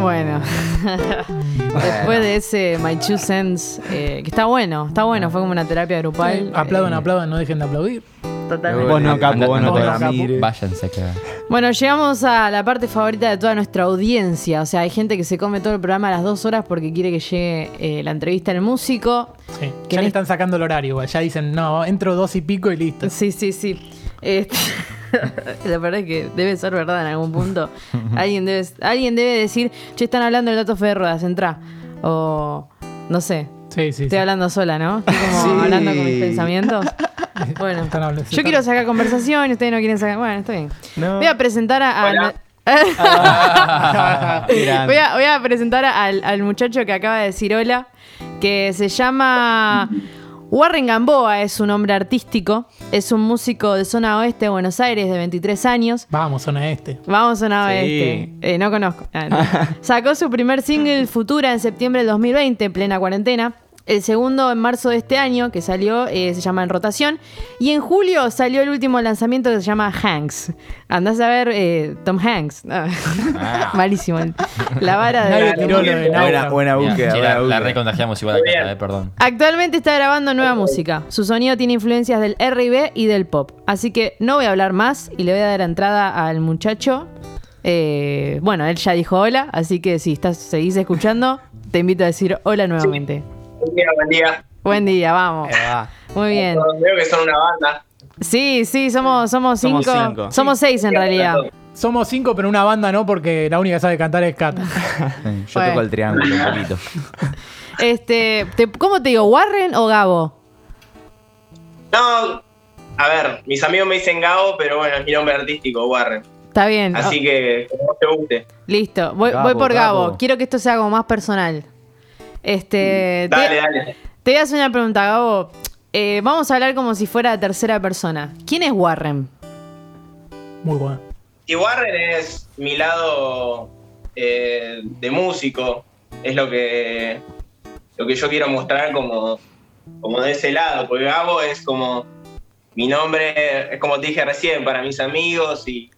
Bueno, después de ese My Two Cents, eh, que está bueno, está bueno, fue como una terapia grupal. Aplaudan, eh, aplaudan, no dejen de aplaudir. Totalmente. Vos no, capo, vos no te mires. Váyanse. Bueno, llegamos a la parte favorita de toda nuestra audiencia. O sea, hay gente que se come todo el programa a las dos horas porque quiere que llegue eh, la entrevista del músico. Sí. Que Ya le están sacando el horario. Ya dicen, no, entro dos y pico y listo. Sí, sí, sí. Este, la verdad es que debe ser verdad en algún punto. alguien, debe, alguien debe decir, che, están hablando del dato fe de ruedas, entra. O no sé, Sí, sí. estoy sí. hablando sola, ¿no? Estoy como Sí. hablando con mis pensamientos. Bueno, Están hablando- yo quiero sacar conversación y ustedes no quieren sacar. Bueno, está bien. No. Voy a presentar a. a- voy, a, voy a presentar al, al muchacho que acaba de decir hola, que se llama Warren Gamboa, es un hombre artístico, es un músico de zona oeste de Buenos Aires de 23 años. Vamos, zona este. Vamos a zona Sí. oeste. Eh, no conozco. Ah, no. Sacó su primer single Futura en septiembre del 2020, en plena cuarentena. El segundo en marzo de este año, que salió, eh, se llama En Rotación. Y en julio salió el último lanzamiento que se llama Hanks. Andás a ver eh, Tom Hanks. Ah. Malísimo. La vara de... Nadie tiró lo de Buena, búsqueda. sí, la, la recontagiamos igual acá, eh, perdón. Actualmente está grabando nueva música. Su sonido tiene influencias del R&B y del pop. Así que no voy a hablar más y le voy a dar entrada al muchacho. Eh, bueno, él ya dijo hola, así que si estás, seguís escuchando, te invito a decir hola nuevamente. Buen día, buen día. Buen día, vamos. Va. Muy bien. Veo que son una banda. Sí, sí, somos, somos cinco. Somos seis en realidad. Somos cinco, pero una banda no, porque la única que sabe cantar es Cata. Sí, Yo Bueno. toco el triángulo un poquito. Este, te- ¿Cómo te digo? ¿Warren o Gabo? No, a ver, mis amigos me dicen Gabo, pero bueno, es mi nombre artístico, Warren. Está bien. Así que, como te guste. Listo, voy, Gabo, voy por Gabo. Gabo. Quiero que esto sea como más personal. Este, te- Dale, dale. Te voy a hacer una pregunta, Gabo. Eh, vamos a hablar como si fuera de tercera persona. ¿Quién es Warren? Muy bueno. Y Warren es mi lado eh, de músico. Es lo que, lo que yo quiero mostrar como, como de ese lado. Porque Gabo es como mi nombre, es como te dije recién, para mis amigos y,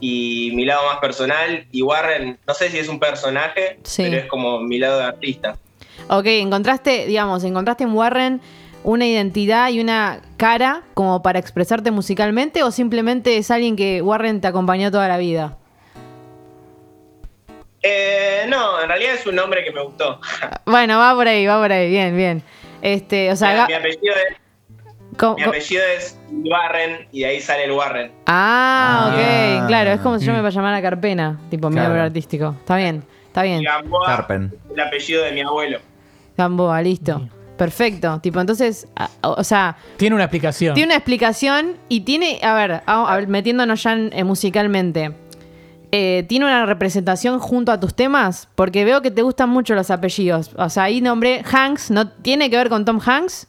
y mi lado más personal. Y Warren, no sé si es un personaje, Sí. pero es como mi lado de artista. Ok, encontraste, digamos, encontraste en Warren una identidad y una cara como para expresarte musicalmente o simplemente es alguien que Warren te acompañó toda la vida? Eh, no, en realidad es un nombre que me gustó. Bueno, va por ahí, va por ahí, bien, bien. Este, o sea, mi, mi apellido es, mi apellido es Warren y de ahí sale el Warren. Ah, ok, Ah. claro, es como si yo me llamara Carpena, tipo mi nombre artístico. Está bien, está bien. Gamboa, Carpen. el apellido de mi abuelo. Gamboa, listo. Perfecto. Tipo, entonces, a- o sea, Tiene una explicación. tiene una explicación y tiene, a ver, a- a- metiéndonos ya en- eh, musicalmente, eh, ¿tiene una representación junto a tus temas? Porque veo que te gustan mucho los apellidos. O sea, ahí nombré Hanks, ¿no tiene que ver con Tom Hanks?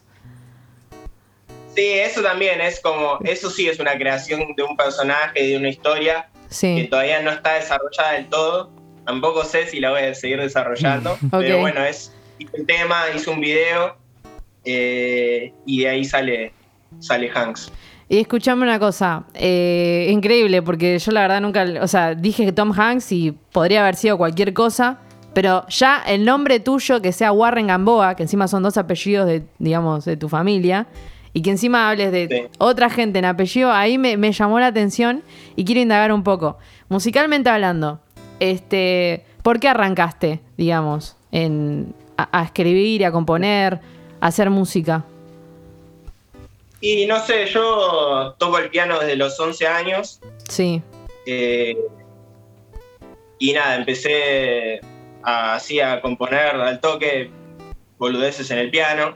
Sí, eso también es como, eso sí es una creación de un personaje, de una historia que Sí. todavía no está desarrollada del todo. Tampoco sé si la voy a seguir desarrollando, pero bueno, es hice un tema, hice un video eh, y de ahí sale, sale Hanks. Y escuchame una cosa, eh, increíble, porque yo la verdad nunca, o sea, dije Tom Hanks y podría haber sido cualquier cosa, pero ya el nombre tuyo, que sea Warren Gamboa, que encima son dos apellidos de, digamos, de tu familia, y que encima hables de Sí. otra gente en apellido, ahí me, me llamó la atención y quiero indagar un poco. Musicalmente hablando, este, ¿por qué arrancaste, digamos, en, a, a escribir, a componer, a hacer música? Y no sé, yo toco el piano desde los 11 años Sí, eh, y nada, empecé a, así a componer al toque boludeces en el piano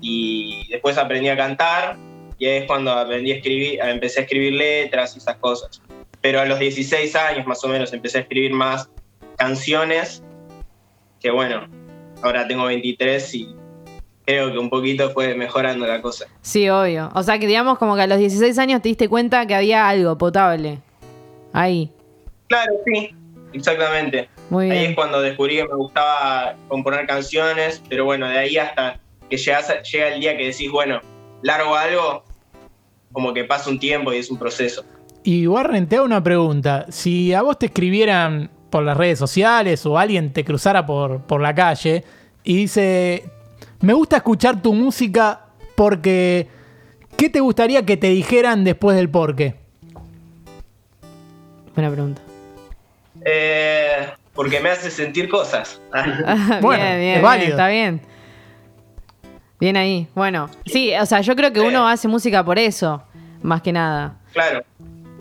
y después aprendí a cantar y ahí es cuando aprendí a escribir, empecé a escribir letras y esas cosas. Pero a los 16 años más o menos empecé a escribir más canciones que bueno, ahora tengo 23 y creo que un poquito fue mejorando la cosa. Sí, obvio. O sea que digamos como que a los 16 años te diste cuenta que había algo potable. Ahí. Claro, sí, exactamente. Muy Ahí es cuando descubrí que me gustaba componer canciones, pero bueno, de ahí hasta que llegas a- llega el día que decís, bueno, largo algo, como que pasa un tiempo y es un proceso. Y Warren, te hago una pregunta. Si a vos te escribieran por las redes sociales o alguien te cruzara por, por la calle y dice, me gusta escuchar tu música porque, ¿qué te gustaría que te dijeran después del porqué? Buena pregunta. Eh, porque me hace sentir cosas. Bueno, bien, es válido. bien, está bien. Bien ahí. Bueno, sí, o sea, yo creo que uno hace música por eso, más que nada. claro.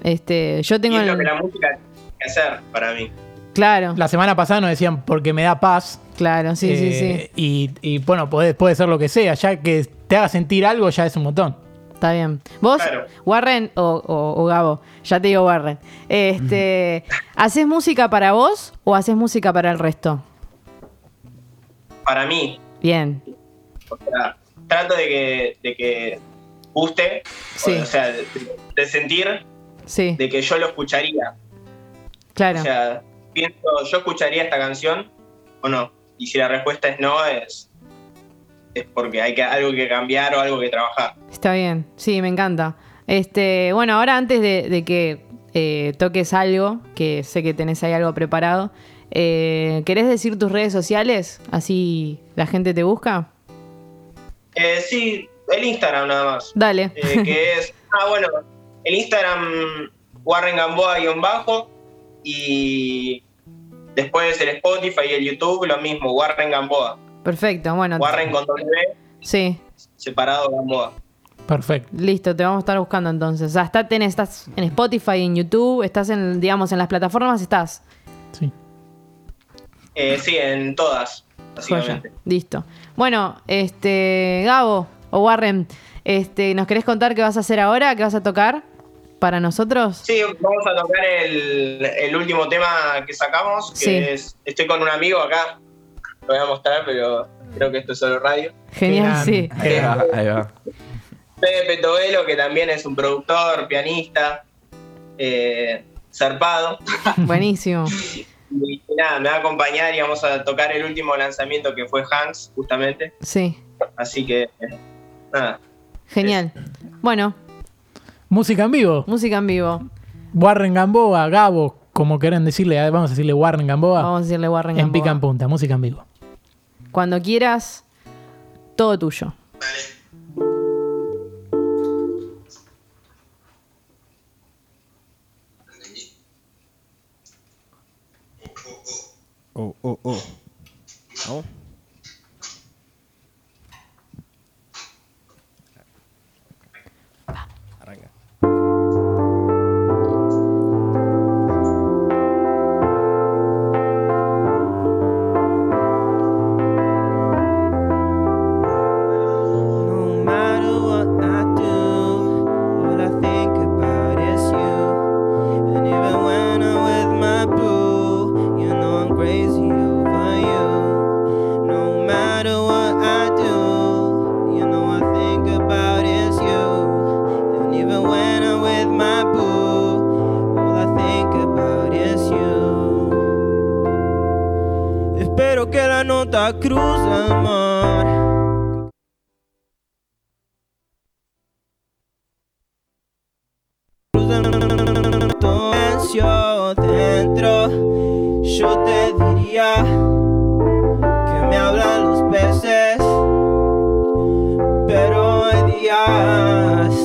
Este, yo Y tengo es lo el- que la música tiene que hacer para mí. Claro, La semana pasada nos decían porque me da paz. claro, sí, sí, sí. Eh, Y, y, bueno, puede, puede ser lo que sea, ya que te haga sentir algo ya es un montón. Está bien. Vos, Claro. Warren o, o- o Gabo, ya te digo Warren. Este, ¿haces música para vos o haces música para el resto? Para mí, Bien, o sea, trato de que, de que guste, Sí. o sea, de, de sentir sí, de que yo lo escucharía. claro. O sea, pienso, ¿yo escucharía esta canción o no? Y si la respuesta es no, es, es porque hay que, algo que cambiar o algo que trabajar. Está bien, sí, me encanta. Este, bueno, ahora antes de, de que eh, toques algo, que sé que tenés ahí algo preparado, eh, ¿querés decir tus redes sociales? Así la gente te busca. Eh, sí, el Instagram nada más. Dale. Eh, que es, ah, bueno, el Instagram Warren Gamboa-bajo y después el Spotify y el YouTube lo mismo, Warren Gamboa. Perfecto, bueno. Warren con W, Sí, separado Gamboa. Perfecto. listo, te vamos a estar buscando entonces. O sea, está- tenés- estás en Spotify, en YouTube, estás en, digamos, en las plataformas, estás. Sí. Eh, sí, en todas, Joya. Listo. Bueno, este, Gabo o Warren, este, ¿nos querés contar qué vas a hacer ahora? ¿Qué vas a tocar para nosotros? Sí, vamos a tocar el, el último tema que sacamos, que Sí. es Estoy con un amigo acá. Lo voy a mostrar, pero creo que esto es solo radio. Genial, sí. Ahí va, ahí va. Pepe Tobelo, que también es un productor, pianista, eh, zarpado. Buenísimo. Y nada, me va a acompañar y vamos a tocar el último lanzamiento que fue Hans, justamente. Sí, Así que, nada. genial. Bueno, Música en vivo. música en vivo. Warren Gamboa, Gabo, como quieran decirle, eh, vamos a decirle Warren Gamboa. Vamos a decirle Warren en Gamboa. pica en punta, música en vivo. Cuando quieras, todo tuyo. Oh, oh, oh. Oh. Arranca. La cruce el mar. silencio dentro, yo te diría que me hablan los peces, pero hay días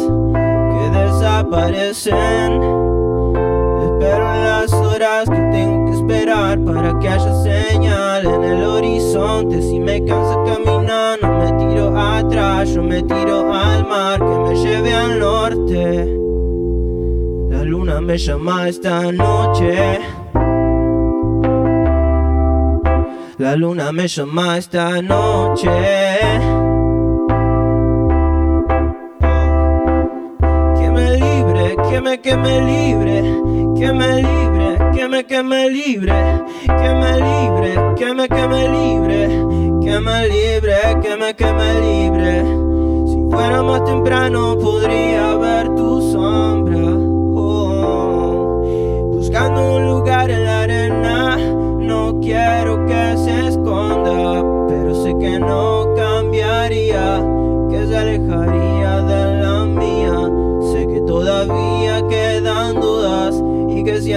que desaparecen. Espero las horas que tengo que esperar para que haya señal el horizonte. Si me cansa caminar, no me tiro atrás, yo me tiro al mar que me lleve al norte. La luna me llama esta noche. La luna me llama esta noche. Que me libre, que me, que me libre, que me libre, me, que me libre, que me libre, que me, que libre, que me libre, que me, que libre. Si fuera más temprano podría ver tu sombra. oh. buscando un lugar en la arena, no quiero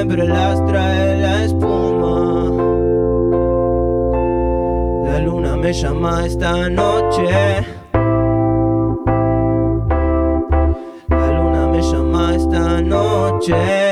siempre las trae la espuma. La luna me llama esta noche. La luna me llama esta noche.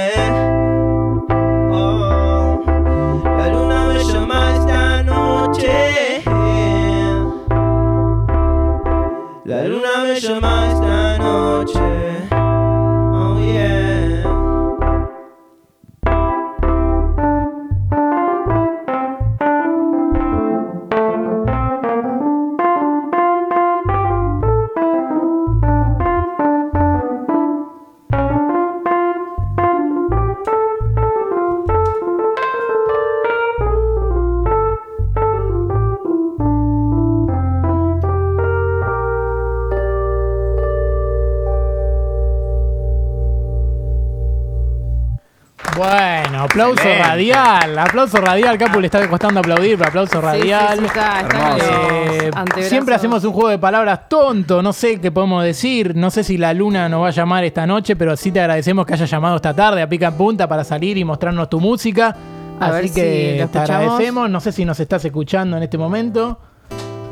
Bueno, aplauso Excelente. radial. Aplauso radial. Capu le está costando aplaudir, pero aplauso radial. sí, sí, está- está Hermoso. con los Eh, siempre hacemos un juego de palabras tonto, no sé qué podemos decir, no sé si la luna nos va a llamar esta noche, pero sí te agradecemos que hayas llamado esta tarde a Pica en Punta para salir y mostrarnos tu música. A Así que te agradecemos, no sé si nos estás escuchando en este momento.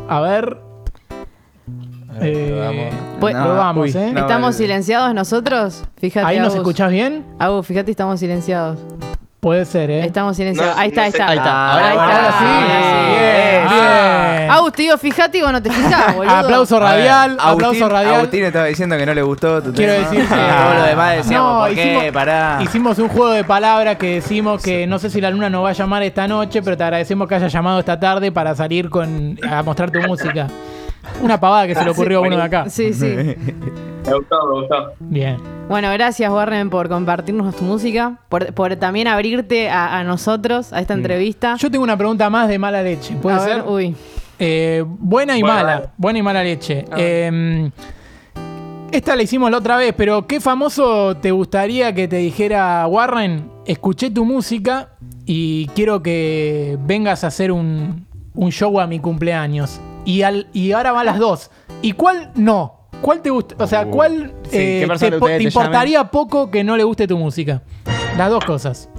A ver. Eh. Pues- vamos, uy, ¿eh? no, ¿Estamos silenciados nosotros? Fíjate. ¿Ahí nos Agus. escuchás bien? Agus, fíjate, estamos silenciados. Puede ser, ¿eh? Estamos silenciados. No, ahí está, no ahí sé. está. Ahí está. Ah, Ahora- ahí ahora está. sí. Bien, bien. Agus, te digo, fíjate y vos no te fijás, boludo. Aplauso radial, aplauso Agustín, radial. Agustín estaba diciendo que no le gustó tu Quiero tema. decir que Todo lo demás decíamos, No, ¿por hicimos-? Pará. Hicimos un juego de palabras que decimos que no sé si la luna nos va a llamar esta noche, pero te agradecemos que hayas llamado esta tarde para salir con a mostrar tu música. Una pavada que se le ocurrió a uno de acá. Sí, sí. Me gustó, me gustó. Bien. Bueno, gracias Warren por compartirnos tu música, por, por también abrirte a, a nosotros, a esta entrevista. Yo tengo una pregunta más de mala leche. ¿Puede a ver, ser? uy. Eh, buena y Bueno, mala. Buena y mala leche. Ver. Eh, esta la hicimos la otra vez, pero ¿qué famoso te gustaría que te dijera Warren? Escuché tu música y quiero que vengas a hacer un, un show a mi cumpleaños. Y, al, y ahora van las dos. ¿Y cuál no? ¿Cuál te gusta? O sea, Uh. ¿cuál Sí, eh, ¿qué persona te, po- te te importaría poco que no le guste tu música? Las dos cosas.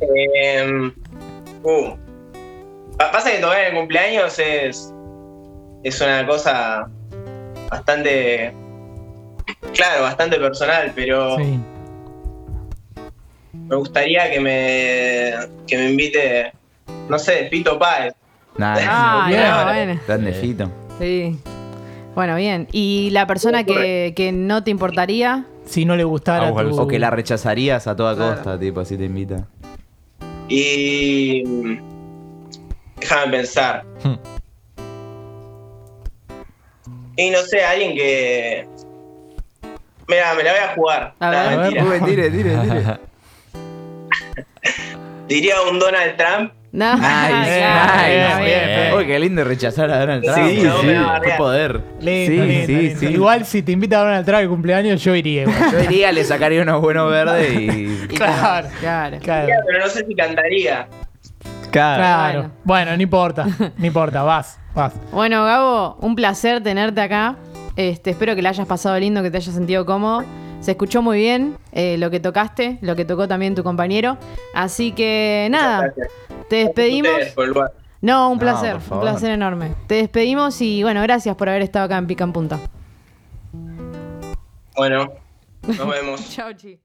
Eh, uh. Pa- Pasa que tocar en el cumpleaños es, es una cosa bastante, claro, bastante personal, pero Sí. me gustaría que me, que me invite, no sé, Fito Páez. Nah, Ah, no, bueno. Tan de fito. Sí. Bueno, bien. ¿Y la persona que, que no te importaría? Si no le gustara Ah, tu... O que la rechazarías a toda Claro. costa, tipo, si te invita. Y déjame pensar. Hmm. Y no sé, alguien que... Mira, me la voy a jugar. A Nah, ver. mentira. Uy, tire, tire, tire. Diría un Donald Trump. No, Nice, claro, nice. está bien. bien. Uy, qué lindo rechazar a Donald Trump. Sí, a Qué poder. Lindo, sí, lindo, sí, lindo. sí. Igual si te invita a Donald Trump al cumpleaños, yo iría. igual. Yo diría, le sacaría unos buenos verdes y. claro, Claro. claro. Pero no sé si cantaría. Claro. Bueno. Bueno, no importa, no importa, vas, vas. Bueno, Gabo, un placer tenerte acá. Este, espero que le hayas pasado lindo, que te hayas sentido cómodo. Se escuchó muy bien eh, lo que tocaste, lo que tocó también tu compañero. Así que nada, Gracias. Te despedimos. No, un placer, un placer enorme. Te despedimos y bueno, gracias por haber estado acá en Pica en Punta. Bueno, nos vemos. Chao, chi.